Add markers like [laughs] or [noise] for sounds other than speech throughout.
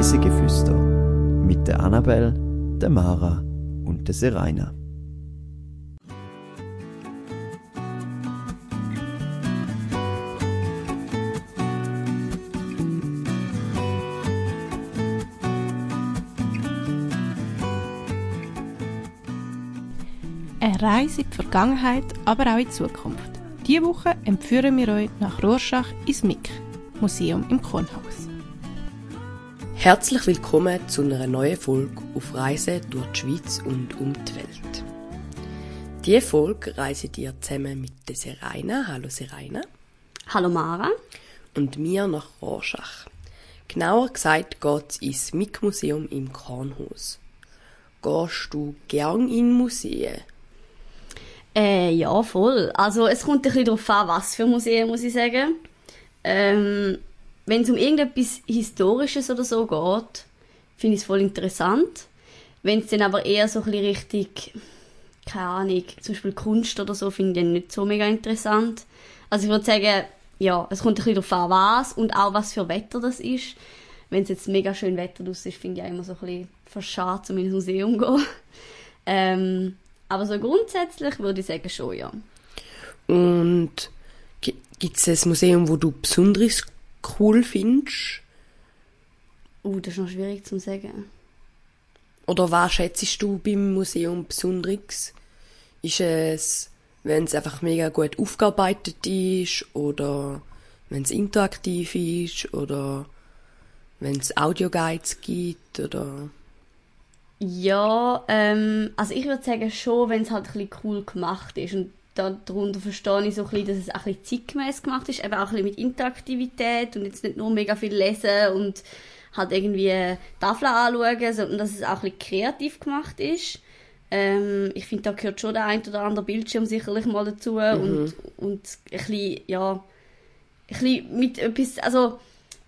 Reisegeflüster mit der Annabel, der Mara und der Seraina. Eine Reise in die Vergangenheit, aber auch in die Zukunft. Diese Woche entführen wir euch nach Rorschach ins MIK, Museum im Kornhaus. Herzlich willkommen zu einer neuen Folge auf Reise durch die Schweiz und um die Welt. Diese Folge reisen ihr zusammen mit der Seraina. Hallo Seraina. Hallo Mara. Und mir nach Rorschach. Genauer gesagt geht es ins MIK-Museum im Kornhaus. Gehst du gern in Museen? Äh, ja, voll. Also es kommt ein bisschen darauf an, was für Museen, muss ich sagen. Ähm, wenn es um irgendetwas Historisches oder so geht, finde ich es voll interessant. Wenn es dann aber eher so ein richtig, keine Ahnung, zum Beispiel Kunst oder so, finde ich dann nicht so mega interessant. Also ich würde sagen, ja, es kommt ein bisschen darauf an, was und auch was für Wetter das ist. Wenn es jetzt mega schön Wetter draus ist, finde ich auch immer so ein bisschen verschade, um ins Museum zu gehen. [laughs] Ähm, aber so grundsätzlich würde ich sagen schon, ja. Und gibt es ein Museum, wo du besonders cool findest? Uh, das ist noch schwierig zu sagen. Oder was schätzt du beim Museum besonders? Ist es, wenn es einfach mega gut aufgearbeitet ist oder wenn es interaktiv ist oder wenn es Audioguides gibt oder ja, ähm, also ich würde sagen schon, wenn es halt ein bisschen cool gemacht ist. Und darunter verstehe ich so ein bisschen, dass es auch ein bisschen zeitgemäß gemacht ist, eben auch ein bisschen mit Interaktivität und jetzt nicht nur mega viel lesen und halt irgendwie Tafeln anschauen, sondern dass es auch ein bisschen kreativ gemacht ist. Ähm, ich finde, da gehört schon der ein oder andere Bildschirm sicherlich mal dazu mhm. und, und ein bisschen, ja, ein bisschen mit etwas, also,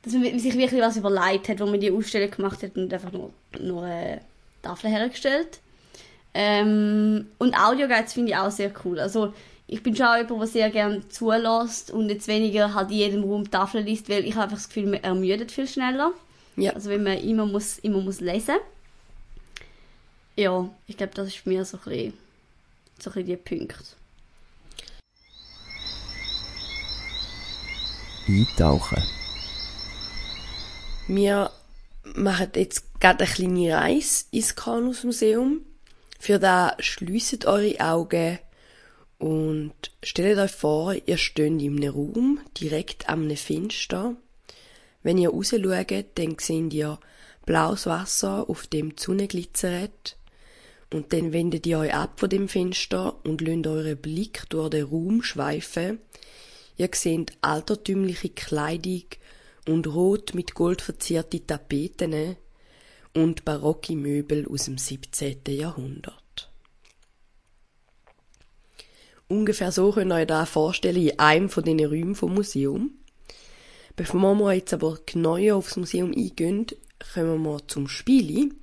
dass man sich wirklich was überlegt hat, wo man die Ausstellung gemacht hat und einfach nur, nur äh, Tafel hergestellt. Ähm, und Audioguides finde ich auch sehr cool. Also ich bin schon auch jemand, der sehr gerne zulässt und jetzt weniger halt in jedem Raum Tafeln liest, weil ich habe einfach das Gefühl, man ermüdet viel schneller. Ja. Also wenn man immer muss, immer muss lesen. Ja, ich glaube, das ist mir so ein bisschen, so ein bisschen die Punkte. Eintauchen. Wir machen jetzt gerade eine kleine Reise ins Kanusmuseum. Für das schließt eure Augen und stellt euch vor, ihr steht in einem Raum, direkt am Fenster. Wenn ihr raus schaut, dann seht ihr blaues Wasser, auf dem die Sonne glitzert. Und dann wendet ihr euch ab von dem Fenster und lasst euren Blick durch den Raum schweifen. Ihr seht altertümliche Kleidung und rot mit Gold verzierte Tapeten und barocke Möbel aus dem 17. Jahrhundert. Ungefähr so könnt ihr euch das vorstellen in einem von diesen Räumen vom Museum. Bevor wir jetzt aber genauer aufs Museum eingehen, kommen wir zum Spiel.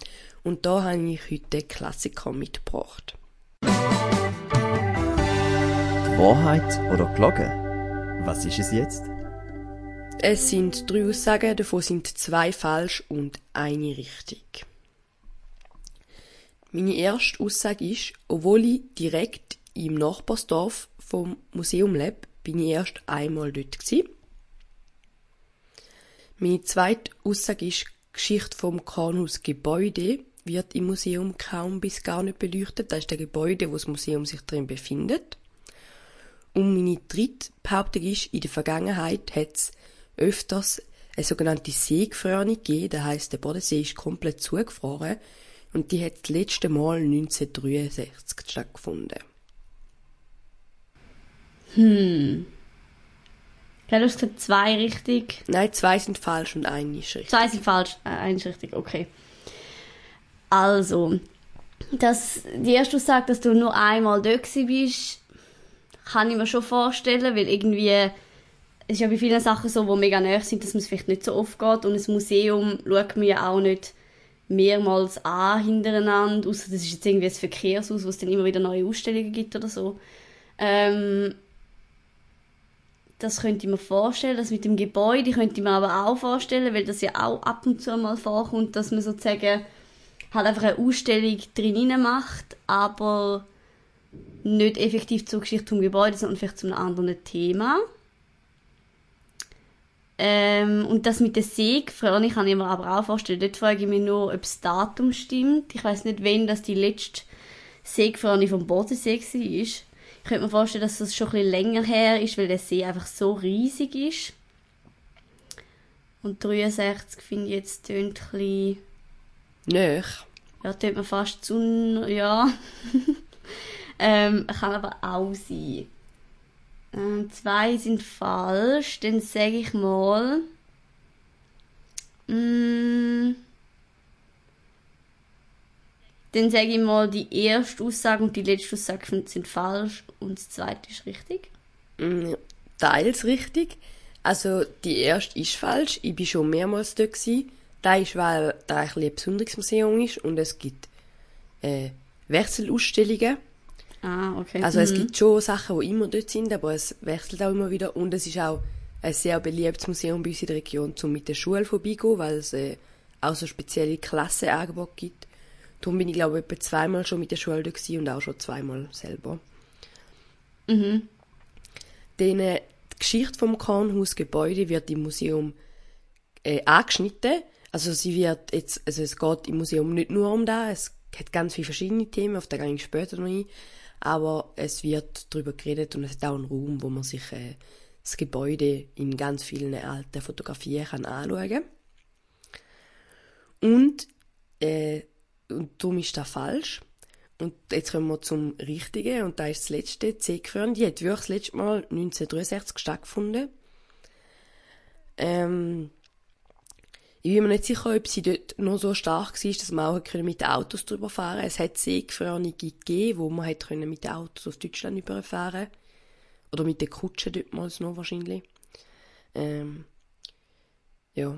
Und da habe ich heute Klassiker mitgebracht. Wahrheit oder Glocke? Was ist es jetzt? Es sind drei Aussagen, davon sind zwei falsch und eine richtig. Meine erste Aussage ist, obwohl ich direkt im Nachbarsdorf vom Museum lebe, bin ich erst einmal dort gewesen. Meine zweite Aussage ist, Geschichte vom Kranhaus Gebäude wird im Museum kaum bis gar nicht beleuchtet. Das ist der Gebäude, wo das Museum sich drin befindet. Und meine dritte Behauptung ist, in der Vergangenheit hat es öfters eine sogenannte Seegefrierung gegeben. Das heisst, der Bodensee ist komplett zugefroren und die hat das letzte Mal 1963 stattgefunden. Hm. Ja, du hast gesagt, zwei richtig. Nein, zwei sind falsch und eine ist richtig. Zwei sind falsch, äh, eine ist richtig, okay. Also, dass die erste Aussage, dass du nur einmal dort bist, kann ich mir schon vorstellen, weil irgendwie es ist ja bei vielen Sachen so, die mega näher sind, dass man es vielleicht nicht so oft geht. Und ein Museum schaut man ja auch nicht mehrmals an hintereinander, außer das ist jetzt irgendwie ein Verkehrshaus, wo es dann immer wieder neue Ausstellungen gibt oder so. Ähm, das könnte ich mir vorstellen. Das mit dem Gebäude könnte ich mir aber auch vorstellen, weil das ja auch ab und zu mal vorkommt, dass man sozusagen halt einfach eine Ausstellung drinnen macht, aber nicht effektiv zur Geschichte zum Gebäude, sondern vielleicht zu einem anderen Thema. Ähm, und das mit der früher kann ich mir aber auch vorstellen. Dort frage ich mich nur, ob das Datum stimmt. Ich weiß nicht, wann das die letzte Säge vom Bodensee war. Ich könnte mir vorstellen, dass das schon ein bisschen länger her ist, weil der See einfach so riesig ist. Und 63 finde ich jetzt tönt ein bisschen... Ja, tönt mir fast zu... ja. [laughs] ähm, kann aber auch sein. Ähm, zwei sind falsch. Dann sage ich mal. Mm, dann sage ich mal, die erste Aussage und die letzte Aussage sind falsch und das zweite ist richtig. Mm, teils richtig. Also die erste ist falsch. Ich bin schon mehrmals dort gewesen. Da ist, weil da ein, ein besonderes Museum ist und es gibt äh, Wechselausstellungen. Ah, okay. Also mhm. es gibt schon Sachen, die immer dort sind, aber es wechselt auch immer wieder. Und es ist auch ein sehr beliebtes Museum bei uns in der Region, um mit der Schule vorbeigehen, weil es äh, auch so spezielle Klassenangebote gibt. Darum bin ich, glaube ich, etwa zweimal schon mit der Schule dort und auch schon zweimal selber. Mhm. Dann, äh, die Geschichte vom Kornhausgebäude wird im Museum äh, angeschnitten. Also sie wird jetzt, also es geht im Museum nicht nur um das, es hat ganz viele verschiedene Themen, auf die gehe ich später noch ein aber es wird darüber geredet und es hat auch einen Raum, wo man sich äh, das Gebäude in ganz vielen alten Fotografien kann anschauen kann. Und, äh, und darum ist das falsch. Und jetzt kommen wir zum Richtigen, und da ist das letzte, C-Geföhren. Die hat wirklich das letzte Mal 1963 stattgefunden. Ähm, ich bin mir nicht sicher, ob sie dort noch so stark war, dass man auch mit den Autos drüber fahren Es hat Seegefrorene gegeben, wo man hat mit Autos aus Deutschland überfahren Oder mit den Kutschen dort mal noch wahrscheinlich. Ähm, ja.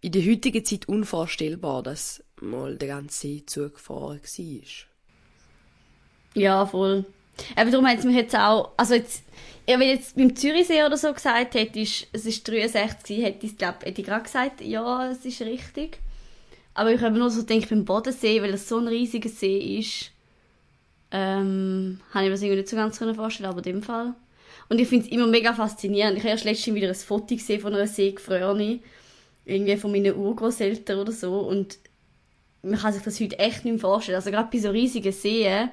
In der heutigen Zeit unvorstellbar, dass mal der ganze See zugefahren war. Ja, voll. Aber darum hat es mich jetzt auch, also jetzt, ja, wenn jetzt beim Zürichsee oder so gesagt hättest, es ist 63, hätte ich, glaub, hätte ich gerade gesagt, ja, es ist richtig. Aber ich habe nur so gedacht, beim Bodensee, weil es so ein riesiger See ist, ähm, habe ich mir das irgendwie nicht so ganz vorstellen aber in dem Fall. Und ich finde es immer mega faszinierend. Ich habe erst letztens wieder ein Foto gesehen von einer Seegefrorene, irgendwie von meinen Urgroßeltern oder so, und man kann sich das heute echt nicht mehr vorstellen. Also gerade bei so riesigen Seen,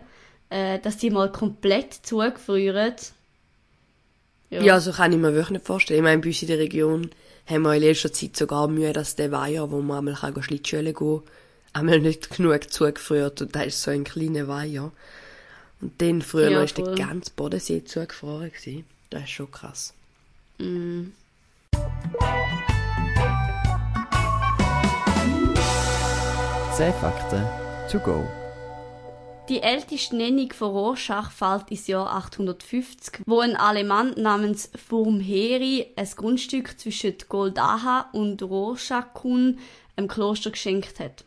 äh, dass die mal komplett zugefrieren. Ja. ja, so kann ich mir wirklich nicht vorstellen. Ich meine, bei uns in der Region haben wir in letzter Zeit sogar Mühe, dass der Weiher, wo man einmal kann Schlittschuhe gehen einmal nicht genug zugefriert und da ist so ein kleiner Weiher. Und dann früher ja, ist der ganze Bodensee zugefroren gewesen. Das ist schon krass. Mm. Zehn Fakten to go. Die älteste Nennung von Rorschach fällt ins Jahr 850, wo ein Alemann namens Furmheri ein Grundstück zwischen Goldaha und Rorschachkun einem Kloster geschenkt hat.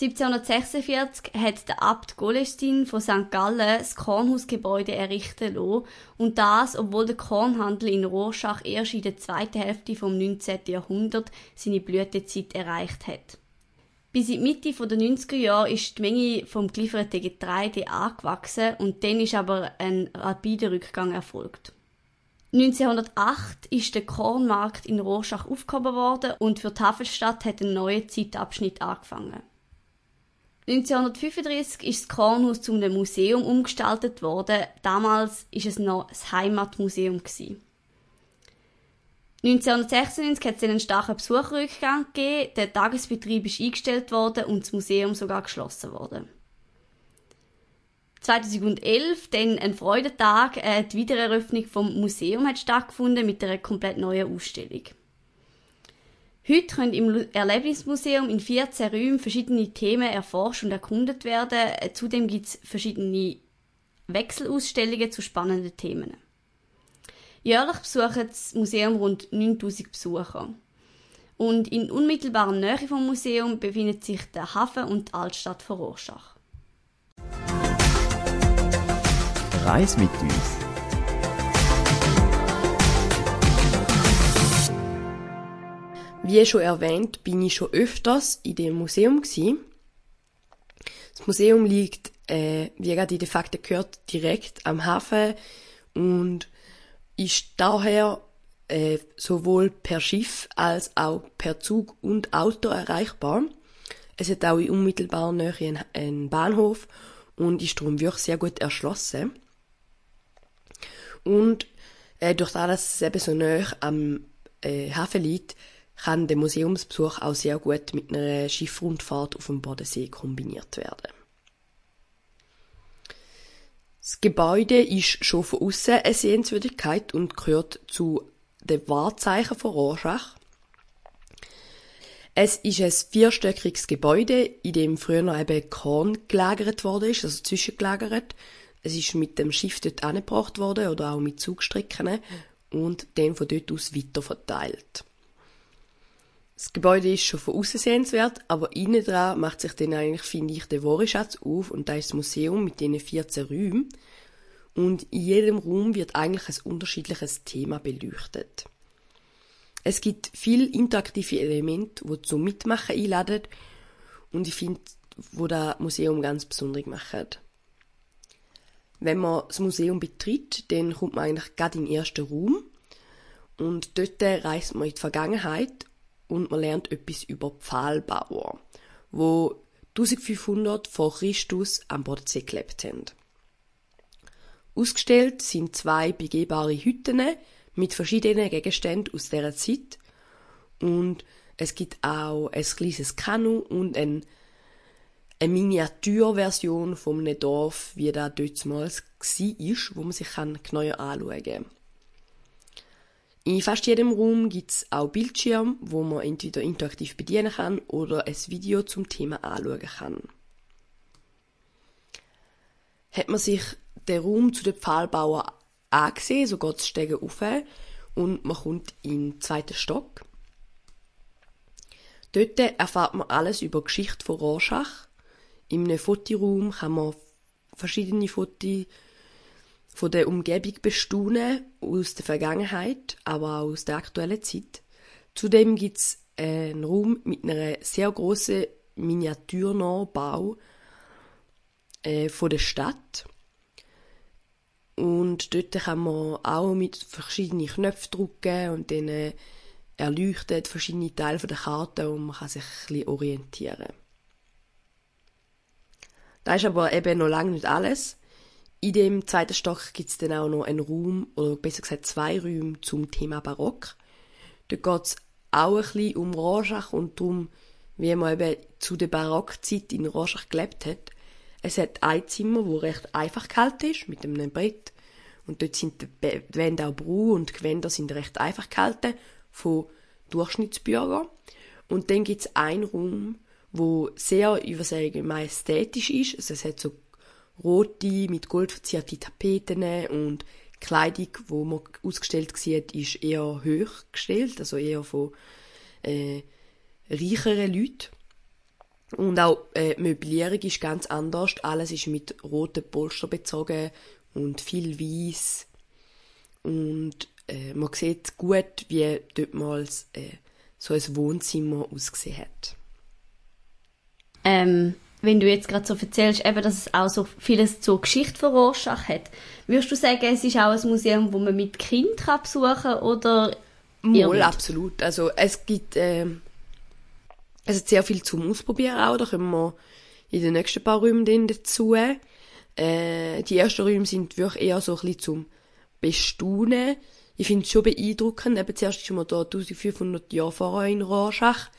1746 hat der Abt Golestin von St. Gallen das Kornhausgebäude errichten lassen und das, obwohl der Kornhandel in Rorschach erst in der zweiten Hälfte vom 19. Jahrhundert seine Blütezeit erreicht hat. Bis in die Mitte der 90er Jahre ist die Menge vom gelieferten Getreide angewachsen und dann ist aber ein rapider Rückgang erfolgt. 1908 ist der Kornmarkt in Rorschach aufgehoben worden und für die Havelstadt hat ein neuer Zeitabschnitt angefangen. 1935 ist das Kornhaus zu einem Museum umgestaltet worden. Damals ist es noch das Heimatmuseum. 1996 hat es einen starken Besucherrückgang gegeben, der Tagesbetrieb ist eingestellt worden und das Museum sogar geschlossen worden. 2011 dann ein Freudentag, äh, die Wiedereröffnung vom Museum hat stattgefunden mit einer komplett neuen Ausstellung. Heute können im Erlebnismuseum in 14 Räumen verschiedene Themen erforscht und erkundet werden. Zudem gibt es verschiedene Wechselausstellungen zu spannenden Themen. Jährlich besuchen das Museum rund 9000 Besucher. Und in unmittelbarer Nähe vom Museum befinden sich der Hafen und die Altstadt von Rorschach. Reis mit uns. Wie schon erwähnt, bin ich schon öfters in dem Museum. Das Museum liegt, äh, wie gerade in den Fakten gehört, direkt am Hafen und ist daher äh, sowohl per Schiff als auch per Zug und Auto erreichbar. Es hat auch in unmittelbarer Nähe einen, Bahnhof und ist darum wirklich sehr gut erschlossen. Und äh, durch das, dass es eben so nah am äh, Hafen liegt, kann der Museumsbesuch auch sehr gut mit einer Schiffrundfahrt auf dem Bodensee kombiniert werden. Das Gebäude ist schon von außen eine Sehenswürdigkeit und gehört zu den Wahrzeichen von Rorschach. Es ist ein vierstöckiges Gebäude, in dem früher noch eben Korn gelagert worden ist, also zwischengelagert. Es ist mit dem Schiff dort angebracht worden oder auch mit Zugstrecken und dann von dort aus weiter verteilt. Das Gebäude ist schon von außen sehenswert, aber innen dran macht sich dann eigentlich, finde ich, der Wahreschatz auf und da ist das Museum mit diesen 14 Räumen. Und in jedem Raum wird eigentlich ein unterschiedliches Thema beleuchtet. Es gibt viele interaktive Elemente, die zum Mitmachen einladen und ich finde, wo das Museum ganz besonders macht. Wenn man das Museum betritt, dann kommt man eigentlich gerade in den ersten Raum und dort reist man in die Vergangenheit und man lernt etwas über Pfahlbauer, wo 1500 vor Christus am Bodensee gelebt haben. Ausgestellt sind zwei begehbare Hütten mit verschiedenen Gegenständen aus dieser Zeit und es gibt auch ein kleines Kanu und ein, eine Miniaturversion von einem Dorf, wie das damals war, wo man sich genauer anschauen kann. In fast jedem Raum gibt es auch Bildschirme, wo man entweder interaktiv bedienen kann oder ein Video zum Thema anschauen kann. Hat man sich den Raum zu den Pfahlbauern angesehen, so geht es Stege auf und man kommt in den zweiten Stock. Dort erfahrt man alles über die Geschichte von Rorschach. In einem Fotoraum kann man verschiedene Fotos von der Umgebung bestaunen, aus der Vergangenheit, aber auch aus der aktuellen Zeit. Zudem gibt es einen Raum mit einer sehr großen Miniaturnachbau äh, von der Stadt. Und dort kann man auch mit verschiedenen Knöpfen drücken und dann äh, erleuchtet verschiedene Teile der Karte und man kann sich ein bisschen orientieren. Das ist aber eben noch lange nicht alles. In dem zweiten Stock gibt es dann auch noch einen Raum, oder besser gesagt zwei Räume zum Thema Barock. Dort geht es auch ein bisschen um Rorschach und darum, wie man eben zu der Barockzeit in Rorschach gelebt hat. Es hat ein Zimmer, wo recht einfach gehalten ist, mit einem Brett. Und dort sind die Wände auch braun und die Gewänder sind recht einfach gehalten, von Durchschnittsbürgern. Und dann gibt es einen Raum, wo sehr, ich würde sagen, majestätisch ist. Also es hat so rote, mit Gold verzierte Tapeten und Kleidung, wo man ausgestellt sieht, ist eher hoch gestellt, also eher von äh, reicheren Leuten. Und auch äh, die Möblierung ist ganz anders. Alles ist mit roten Polster bezogen und viel weiß. Und äh, man sieht gut, wie dort mal äh, so ein Wohnzimmer ausgesehen hat. Ähm, wenn du jetzt gerade so erzählst, eben, dass es auch so vieles zur Geschichte von Rorschach hat, würdest du sagen, es ist auch ein Museum, wo man mit Kind kann besuchen kann oder Moll, absolut. Also es gibt äh, es hat sehr viel zum Ausprobieren auch, da kommen wir in den nächsten paar Räumen dazu. Äh, die ersten Räume sind wirklich eher so ein bisschen zum Bestaunen. Ich finde es schon beeindruckend. Eben zuerst ist man da 1500 Jahre vorher in Rorschach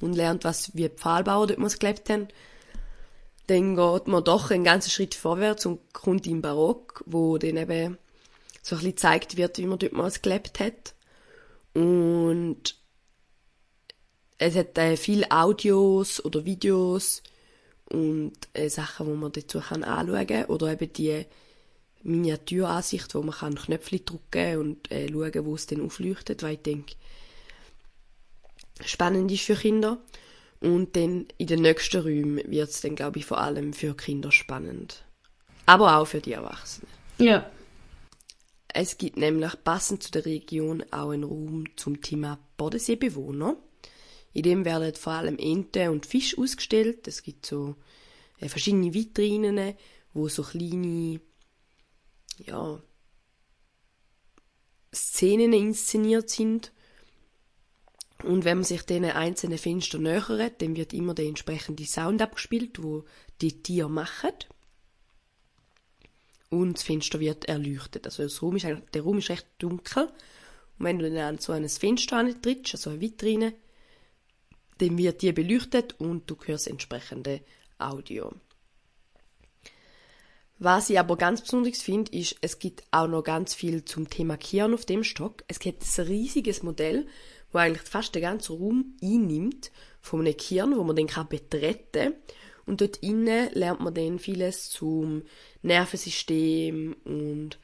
und lernt, was wie Pfahlbauer dort gelebt haben dann geht man doch einen ganzen Schritt vorwärts und kommt in Barock, wo dann eben so ein bisschen gezeigt wird, wie man dort mal gelebt hat. Und es hat äh, viele Audios oder Videos und äh, Sachen, wo man dazu kann anschauen kann. Oder eben die Miniaturansicht, wo man kann Knöpfe drücken und äh, schauen, wo es dann aufleuchtet, weil ich denke, spannend ist für Kinder. Und dann in den nächsten Räumen wird es dann, glaube ich, vor allem für Kinder spannend. Aber auch für die Erwachsenen. Ja. Es gibt nämlich passend zu der Region auch einen Raum zum Thema Bodenseebewohner. In dem werden vor allem Enten und Fisch ausgestellt. Es gibt so äh, verschiedene Vitrinen, wo so kleine ja, Szenen inszeniert sind. Und wenn man sich diesen einzelnen Fenstern nähert, dann wird immer der entsprechende Sound abgespielt, wo die Tiere machen. Und das Fenster wird erleuchtet. Also Raum ist der Raum ist recht dunkel. Und wenn du dann an so ein Fenster trittst, also eine Vitrine, dann wird die beleuchtet und du hörst entsprechende Audio. Was ich aber ganz besonders finde, ist, es gibt auch noch ganz viel zum Thema Kian auf dem Stock. Es gibt ein riesiges Modell, wo eigentlich fast den ganzen Raum einnimmt von einem Kian, wo man den kann betreten und dort innen lernt man dann vieles zum Nervensystem und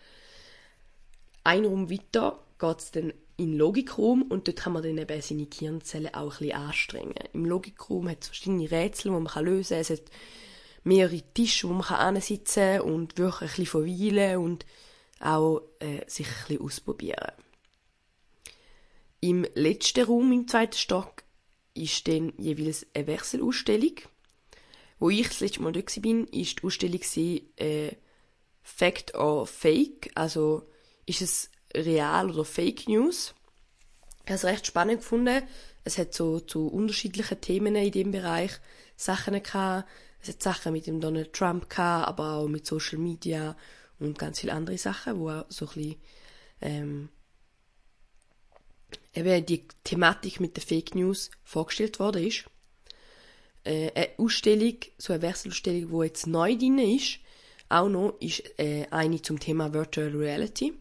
ein Raum weiter geht es dann in Logikraum und dort kann man dann eben seine Gehirnzellen auch ein bisschen anstrengen. Im Logikraum hat es verschiedene Rätsel, die man lösen kann. Es hat mehrere Tische, wo man kann und wirklich ein bisschen verweilen und auch äh, sich ein bisschen ausprobieren. Im letzten Raum, im zweiten Stock, ist dann jeweils eine Wechselausstellung. Wo ich das letzte Mal dort war, war die Ausstellung äh, Fact or Fake, also ist es real oder Fake News. Ich habe es recht spannend gefunden. Es hat so zu unterschiedlichen Themen in dem Bereich Sachen gehabt. Es hat Sachen mit dem Donald Trump gehabt, aber auch mit Social Media und ganz viele andere Sachen, wo auch so ein bisschen, ähm, eben die Thematik mit den Fake News vorgestellt worden ist. Äh, eine Ausstellung, so eine Wechselausstellung, die jetzt neu drin ist, auch noch, ist äh, eine zum Thema Virtual Reality.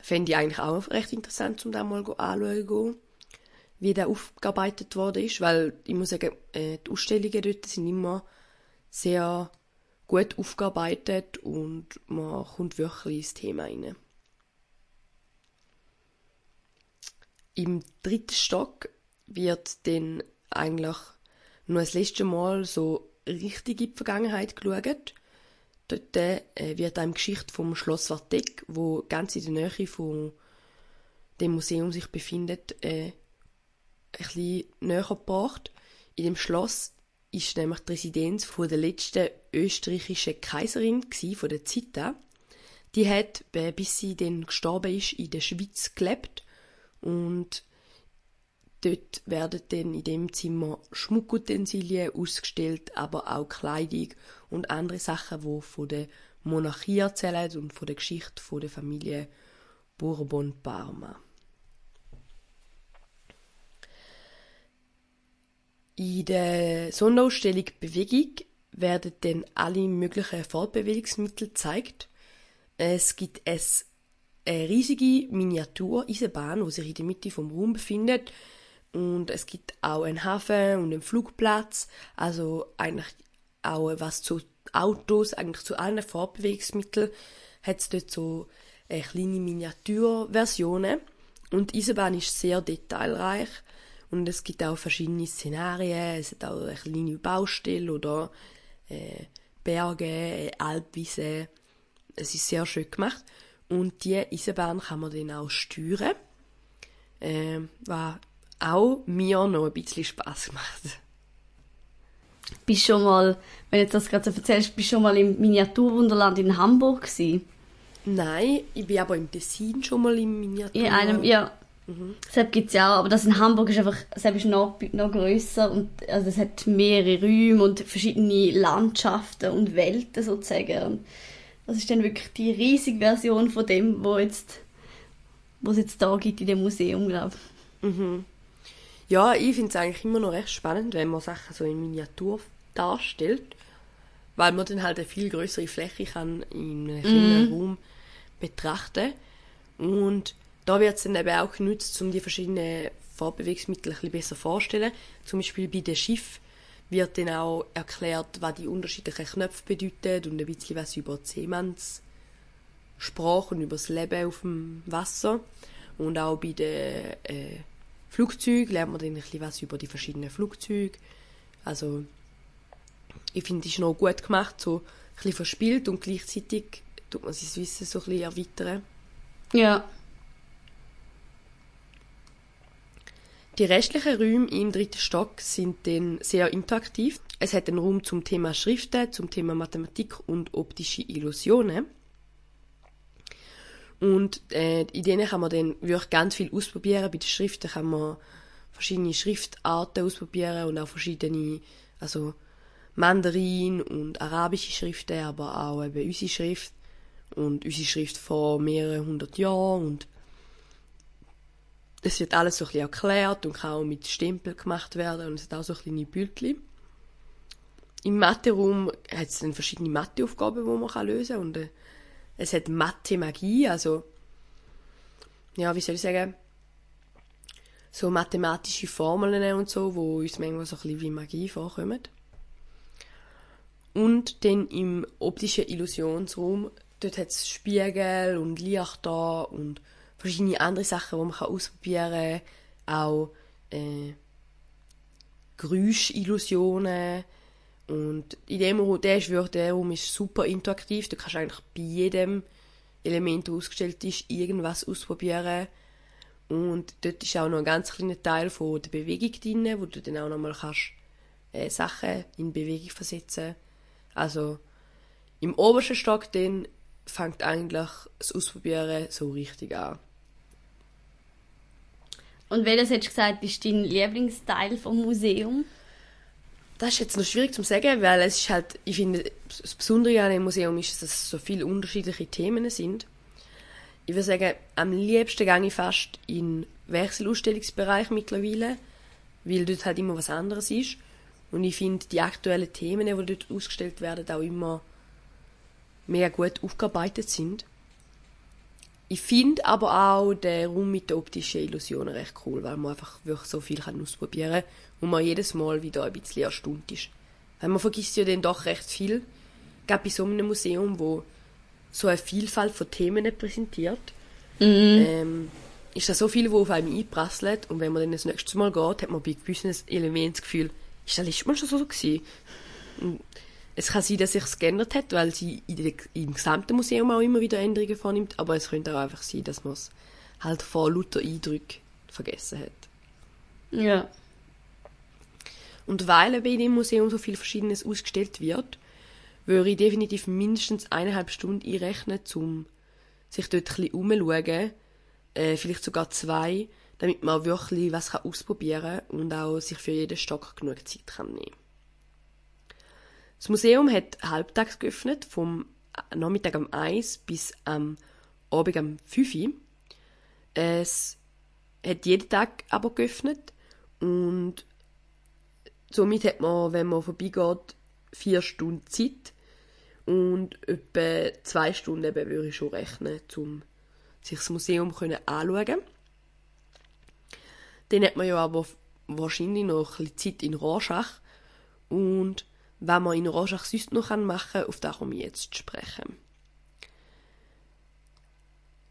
Fände ich eigentlich auch recht interessant, um da mal anzuschauen wie der aufgearbeitet worden ist, weil ich muss sagen, äh, die Ausstellungen dort sind immer sehr gut aufgearbeitet und man kommt wirklich ins Thema rein. Im dritten Stock wird dann eigentlich nur das letzte Mal so richtig in die Vergangenheit geschaut. Dort äh, wird einem Geschichte vom Schloss Warteck, wo ganz in der Nähe von dem Museum sich befindet, äh, ein bisschen näher gebracht. In dem Schloss ist nämlich die Residenz von der letzten österreichischen Kaiserin von der Zita. Die hat, äh, bis sie dann gestorben ist, in der Schweiz gelebt und dort werden dann in dem Zimmer Schmuckutensilien ausgestellt, aber auch Kleidung und andere Sachen, die von der Monarchie erzählen und von der Geschichte von der Familie Bourbon-Parma. In der Sonderausstellung Bewegung werden dann alle möglichen Fortbewegungsmittel gezeigt. Es gibt eine riesige Miniatur-Eisenbahn, die sich in der Mitte vom Raum befindet. Und es gibt auch einen Hafen und einen Flugplatz. Also eigentlich auch was zu Autos, eigentlich zu allen Fortbewegungsmitteln hat es dort so kleine Miniaturversionen. Und die Eisenbahn ist sehr detailreich. Und es gibt auch verschiedene Szenarien. Es hat auch eine kleine Baustelle oder äh, Berge, äh, Alpwiese. Es ist sehr schön gemacht. Und die Eisenbahn kann man dann auch steuern. Äh, was auch mir noch ein bisschen Spass gemacht. Bist schon mal, wenn du das gerade so erzählst, bist du schon mal im Miniaturwunderland in Hamburg gewesen? Nein, ich bin aber im Tessin schon mal im Miniaturwunderland. In einem, ja, Mhm. Deshalb gibt es ja auch, aber das in Hamburg ist einfach, deshalb ist noch, noch grösser und also es hat mehrere Räume und verschiedene Landschaften und Welten sozusagen. Und das ist dann wirklich die riesige Version von dem, wo jetzt, wo es jetzt da gibt in dem Museum, glaube ich. Mhm. Ja, ich finde es eigentlich immer noch recht spannend, wenn man Sachen so in Miniatur darstellt, weil man dann halt eine viel größere Fläche kann in einem kleinen mhm. Raum betrachten und da wird es dann eben auch genutzt, um die verschiedenen Fortbewegungsmittel ein bisschen besser vorzustellen. Zum Beispiel bei dem Schiff wird dann auch erklärt, was die unterschiedlichen Knöpfe bedeuten und ein bisschen was über die Seemannssprache und über das Leben auf dem Wasser. Und auch bei den äh, Flugzeugen lernt man dann ein bisschen was über die verschiedenen Flugzeuge. Also, ich finde, es ist noch gut gemacht, so ein bisschen verspielt und gleichzeitig tut man sein Wissen so ein bisschen erweitern. Ja. Die restlichen Räume im dritten Stock sind dann sehr interaktiv. Es hat einen Raum zum Thema Schriften, zum Thema Mathematik und optische Illusionen. Und äh, in denen kann man dann wirklich ganz viel ausprobieren. Bei den Schriften kann man verschiedene Schriftarten ausprobieren und auch verschiedene, also Mandarin und arabische Schriften, aber auch eben unsere Schrift und unsere Schrift vor mehreren hundert Jahren und es wird alles so ein bisschen erklärt und kann auch mit Stempel gemacht werden und es hat auch so kleine Bildchen. Im Mathe-Raum hat es dann verschiedene Matheaufgaben, die man lösen kann und äh, es hat Mathe-Magie, also ja, wie soll ich sagen, so mathematische Formeln und so, wo uns manchmal so ein bisschen wie Magie vorkommen. Und dann im optischen Illusionsraum, dort hat es Spiegel und Lichter und verschiedene andere Sachen, die man ausprobieren kann. Auch äh, Geräuschillusionen. Und in dem Raum, der, ist wirklich, der Raum ist super interaktiv. Du kannst eigentlich bei jedem Element, das ausgestellt ist, irgendwas ausprobieren. Und dort ist auch noch ein ganz kleiner Teil von der Bewegung drin, wo du dann auch nochmal kannst, äh, Sachen in Bewegung versetzen. Also im obersten Stock fängt eigentlich das Ausprobieren so richtig an. Und welches hättest du gesagt, ist dein Lieblingsteil vom Museum? Das ist jetzt noch schwierig zu sagen, weil es ist halt, ich finde, das Besondere an dem Museum ist, dass es so viele unterschiedliche Themen sind. Ich würde sagen, am liebsten gehe ich fast in den Wechselausstellungsbereich mittlerweile, weil dort halt immer was anderes ist. Und ich finde, die aktuellen Themen, die dort ausgestellt werden, auch immer mehr gut aufgearbeitet sind. Ich finde aber auch den Raum mit den optischen Illusionen recht cool, weil man einfach wirklich so viel kann ausprobieren kann und man jedes Mal wieder ein bisschen erstaunt ist. Weil man vergisst ja dann doch recht viel. Gerade bei so einem Museum, wo so eine Vielfalt von Themen präsentiert, mhm. ähm, ist da so viel, wo auf einem einprasselt und wenn man dann das nächste Mal geht, hat man bei gewissen Elementen das Gefühl, ist das letztes Mal schon so gewesen? Und es kann sein, dass sich es geändert hat, weil sie im gesamten Museum auch immer wieder Änderungen vornimmt, aber es könnte auch einfach sein, dass man es halt vor lauter Eindrücken vergessen hat. Ja. Und weil eben in dem Museum so viel Verschiedenes ausgestellt wird, würde ich definitiv mindestens eineinhalb Stunden einrechnen, um sich dort ein bisschen umzuschauen, äh, vielleicht sogar zwei, damit man wirklich was ausprobieren kann und auch sich für jeden Stock genug Zeit kann nehmen das Museum hat halbtags geöffnet, vom Nachmittag um 1 bis am Abend um 5 Uhr. Es hat jeden Tag aber geöffnet und somit hat man, wenn man vorbeigeht, vier Stunden Zeit und etwa zwei Stunden eben würde ich schon rechnen, um sich das Museum anzuschauen. Dann hat man ja aber wahrscheinlich noch ein bisschen Zeit in Rorschach und was man in Rorschach sonst noch machen kann, auf das komme ich jetzt zu sprechen.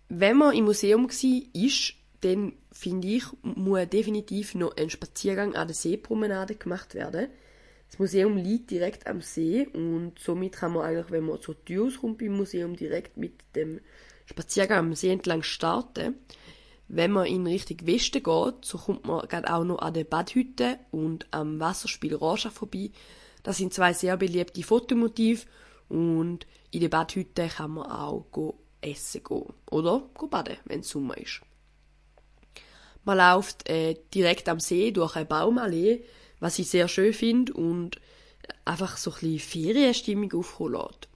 Wenn man im Museum war, dann finde ich, muss definitiv noch ein Spaziergang an der Seepromenade gemacht werden. Das Museum liegt direkt am See und somit kann man eigentlich, wenn man zur Tür auskommt beim Museum, direkt mit dem Spaziergang am See entlang starten. Wenn man in Richtung Westen geht, so kommt man auch noch an der Badhütte und am Wasserspiel Rorschach vorbei, das sind zwei sehr beliebte Fotomotive und in der Badhütte kann man auch essen gehen oder baden, wenn es Sommer ist. Man läuft äh, direkt am See durch eine Baumallee, was ich sehr schön finde und einfach so ein bisschen Ferienstimmung aufkommen lässt.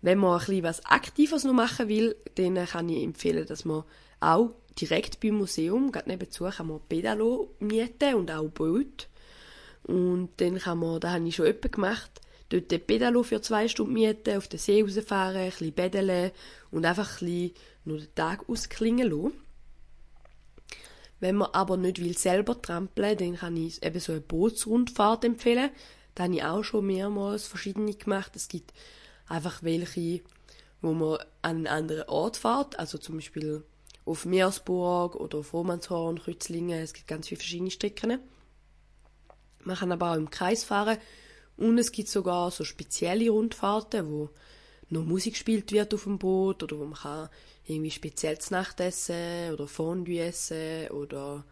Wenn man ein bisschen Aktives noch machen will, dann kann ich empfehlen, dass man auch direkt beim Museum, gerade nebenzu, kann man Pedalo mieten und auch Boot. Und dann kann man, das habe ich schon öppe gemacht, dort den Pedalo für zwei Stunden mieten, auf den See rausfahren, ein bisschen bedeln und einfach ein bisschen nur den Tag ausklingen lassen. Wenn man aber nicht will selber trampeln, dann kann ich eben so eine Bootsrundfahrt empfehlen. Da habe ich auch schon mehrmals verschiedene gemacht. Es gibt einfach welche, wo man an einen anderen Ort fährt, also zum Beispiel auf Meersburg oder auf Romanshorn, Kreuzlingen. Es gibt ganz viele verschiedene Strecken. Man kann aber auch im Kreis fahren und es gibt sogar so spezielle Rundfahrten, wo noch Musik gespielt wird auf dem Boot oder wo man kann irgendwie spezielles Nachtessen oder Fondue essen oder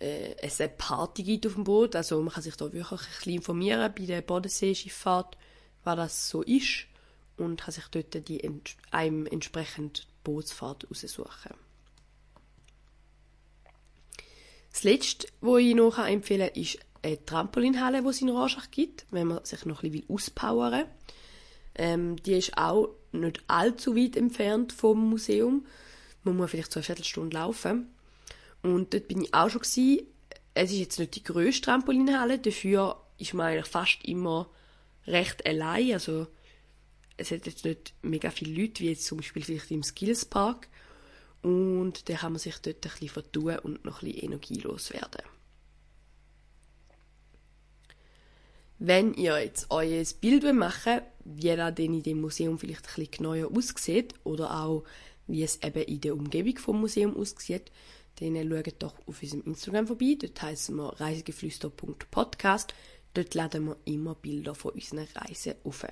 äh, es eine Party gibt auf dem Boot. Also man kann sich da wirklich ein bisschen informieren bei der Bodenseeschifffahrt, was das so ist und kann sich dort die ent einem entsprechend Bootsfahrt aussuchen. Das letzte, was ich noch empfehlen kann, ist eine Trampolinhalle, die es in Rorschach gibt, wenn man sich noch ein bisschen auspowern will. Ähm, die ist auch nicht allzu weit entfernt vom Museum. Man muss vielleicht so eine Viertelstunde laufen. Und dort bin ich auch schon gewesen. Es ist jetzt nicht die grösste Trampolinhalle, dafür ist man eigentlich fast immer recht allein. Also, es hat jetzt nicht mega viele Leute, wie jetzt zum Beispiel vielleicht im Skills Park. Und dann kann man sich dort ein bisschen vertun und noch ein bisschen energielos werden. Wenn ihr jetzt euer Bild machen wie das denn in dem Museum vielleicht ein bisschen genauer aussieht oder auch wie es eben in der Umgebung vom Museum aussieht, dann schaut doch auf unserem Instagram vorbei. Dort heißen wir reisegeflüster.podcast. Dort laden wir immer Bilder von unseren Reisen auf.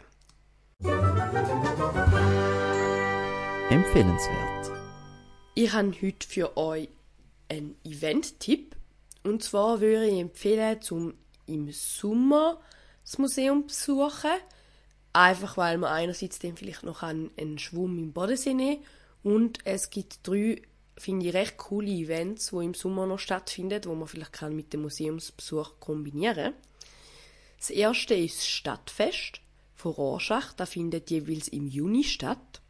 Empfehlenswert. Ich habe heute für euch einen Event-Tipp. Und zwar würde ich empfehlen, zum im Sommer das Museum besuchen. Einfach weil man einerseits dann vielleicht noch einen, Schwumm im Bodensee nehmen und es gibt drei, finde ich, recht coole Events, die im Sommer noch stattfinden, wo man vielleicht kann mit dem Museumsbesuch kombinieren Das erste ist das Stadtfest von Rorschach. Das findet jeweils im Juni statt.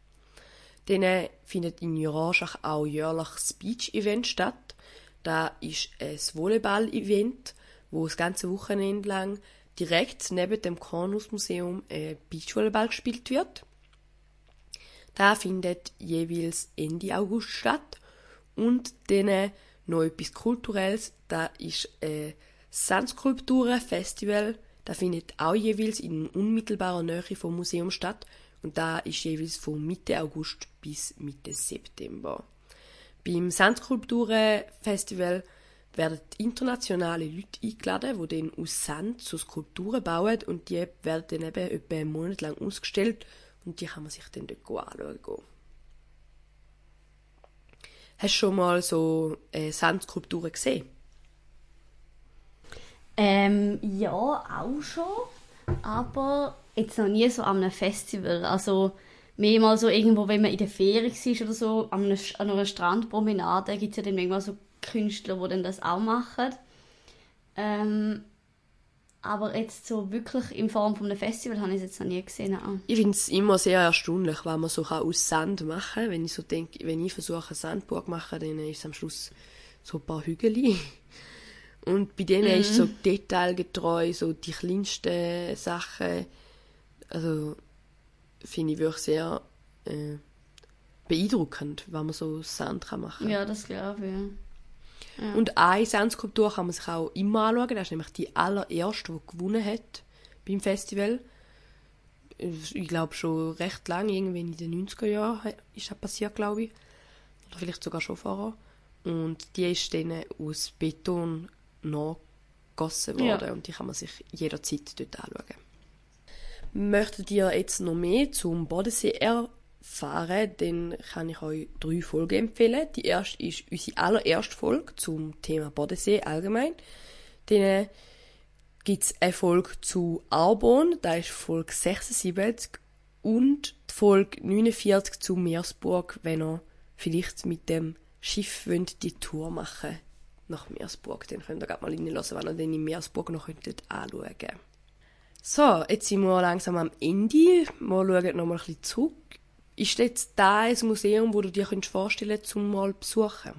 Dann findet in Rorschach auch jährlich das Beach-Event statt. Da ist ein Volleyball-Event, wo das ganze Wochenende lang direkt neben dem Kornus-Museum äh, Beachvolleyball gespielt wird. Da findet jeweils Ende August statt. Und dann noch etwas Kulturelles, da ist ein Sandskulpturen-Festival. Das findet auch jeweils in unmittelbarer Nähe vom Museum statt. Und da ist jeweils von Mitte August bis Mitte September. Beim Sandskulpturen-Festival werden internationale Leute eingeladen, die dann aus Sand so Skulpturen bauen und die werden dann eben etwa einen Monat lang ausgestellt und die kann man sich dann dort anschauen. Hast du schon mal so äh, Sandskulpturen gesehen? Ähm, ja, auch schon. Aber jetzt noch nie so an einem Festival. Also mehrmals so irgendwo, wenn man in der Ferien ist oder so, an einer Strandpromenade gibt es ja dann manchmal so Künstler, die dann das auch machen. Ähm, aber jetzt so wirklich in Form von einem Festival habe ich es jetzt noch nie gesehen. Auch. Ich finde es immer sehr erstaunlich, was man so aus Sand machen kann. Wenn ich so denke, wenn ich versuche, eine Sandburg zu machen, dann ist es am Schluss so ein paar Hügel. [laughs] Und bei denen mhm. ist so detailgetreu, so die kleinsten Sachen. Also, finde ich wirklich sehr äh, beeindruckend, was man so aus Sand kann machen kann. Ja, das glaube ich. Ja. Und eine Sandskulptur kann man sich auch immer anschauen. Das ist nämlich die allererste, die gewonnen hat beim Festival. Ich glaube schon recht lange, irgendwie in den 90er Jahren ist das passiert, glaube ich. Oder vielleicht sogar schon vorher. Und die ist dann aus Beton nachgegossen worden ja. und die kann man sich jederzeit dort anschauen. Möchtet ihr jetzt noch mehr zum Bodensee fahren, dann kann ich euch drei Folgen empfehlen. Die erste ist unsere allererste Folge zum Thema Bodensee allgemein. Dann gibt es eine Folge zu Arbon, da ist Folge 76 und die Folge 49 zu Meersburg, wenn ihr vielleicht mit dem Schiff wollt, die Tour machen nach Meersburg. Dann könnt ihr gerade mal reinhören, wenn ihr dann in Meersburg noch könntet anschauen So, jetzt sind wir langsam am Ende. Wir schauen noch mal ein bisschen zurück ist jetzt da ein Museum, wo du dir vorstellen könntest, zum mal besuchen?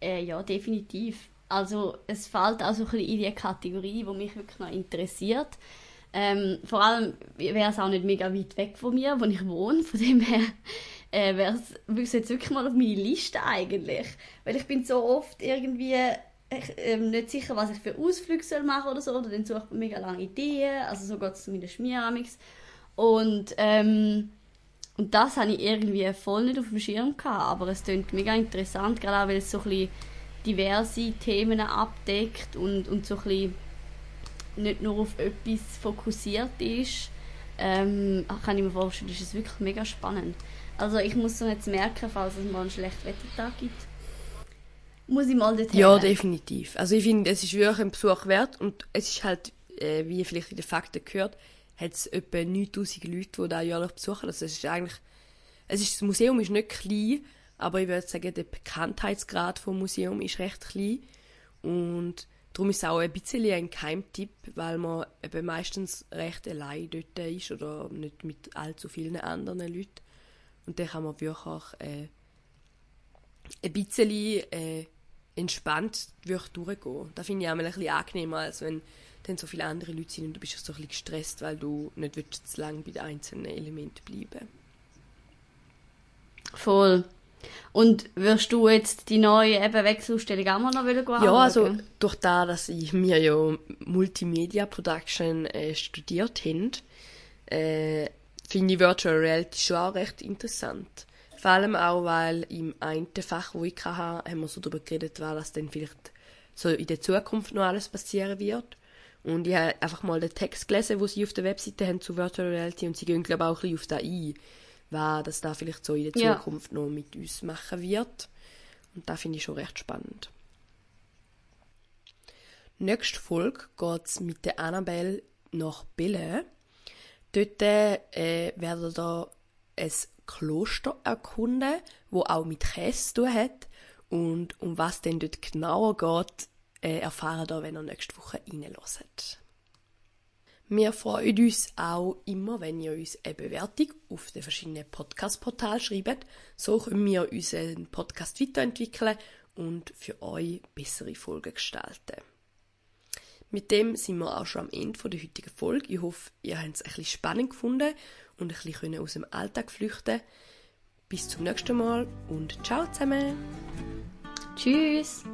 Äh, ja, definitiv. Also es fällt auch so ein bisschen in die Kategorie, die mich wirklich noch interessiert. Ähm, vor allem wäre es auch nicht mega weit weg von mir, wo ich wohne. Von dem her äh, wäre es wirklich mal auf meine Liste eigentlich. Weil ich bin so oft irgendwie äh, nicht sicher, was ich für Ausflüge soll machen oder so. Oder dann suche ich mega lange Ideen. Also so geht es zumindest mir amix. Und, ähm, und das habe ich irgendwie voll nicht auf dem Schirm gehabt, aber es klingt mega interessant, gerade auch weil es so ein bisschen diverse Themen abdeckt und, und so ein bisschen nicht nur auf etwas fokussiert ist. ähm, kann ich mir vorstellen, ist es wirklich mega spannend. Also ich muss so jetzt merken, falls es mal einen schlechten Wettertag gibt, muss ich mal dorthin. Ja, definitiv. Also ich finde, es ist wirklich ein Besuch wert und es ist halt, äh, wie ihr vielleicht in den Fakten gehört, hat es etwa 9000 Leute, die da jährlich besuchen. Also es ist eigentlich, es ist, das Museum ist nicht klein, aber ich würde sagen, der Bekanntheitsgrad vom Museum ist recht klein und darum ist es auch ein bisschen ein Keimtipp, weil man eben meistens recht allein dort ist oder nicht mit allzu vielen anderen Leuten. Und dann kann man wirklich äh, ein bisschen äh, entspannt durchgehen. Das finde ich auch mal ein bisschen angenehmer, als wenn dann so viele andere Leute sind und du bist so ein bisschen gestresst, weil du nicht willst, zu lange bei den einzelnen Elementen bleiben Voll. Und wirst du jetzt die neue eben Wechselausstellung auch mal noch wieder anschauen? Ja, also durch das, dass ich mir ja Multimedia Production äh, studiert habe, äh, finde ich Virtual Reality schon auch recht interessant. Vor allem auch, weil im einen Fach, wo ich hatte, haben wir so darüber geredet, war, dass dann vielleicht so in der Zukunft noch alles passieren wird. Und ich habe einfach mal den Text gelesen, wo sie auf der Webseite haben zu Virtual Reality und sie gehen, glaube ich, auch ein bisschen auf das ein war, dass da vielleicht so in der Ja. Zukunft noch mit uns machen wird. Und da finde ich schon recht spannend. Nächste Folge geht es mit der Annabelle nach Bille. Dort äh, werden da ein Kloster erkunden, wo auch mit Käse zu tun hat. Und um was denn dort genauer geht, äh, erfahren da, wenn ihr nächste Woche reinhört. Wir freuen uns auch immer, wenn ihr uns eine Bewertung auf den verschiedenen Podcast-Portalen schreibt. So können wir unseren Podcast weiterentwickeln und für euch bessere Folgen gestalten. Mit dem sind wir auch schon am Ende der heutigen Folge. Ich hoffe, ihr habt es ein bisschen spannend gefunden und ein bisschen aus dem Alltag flüchten Bis zum nächsten Mal und ciao zusammen! Tschüss!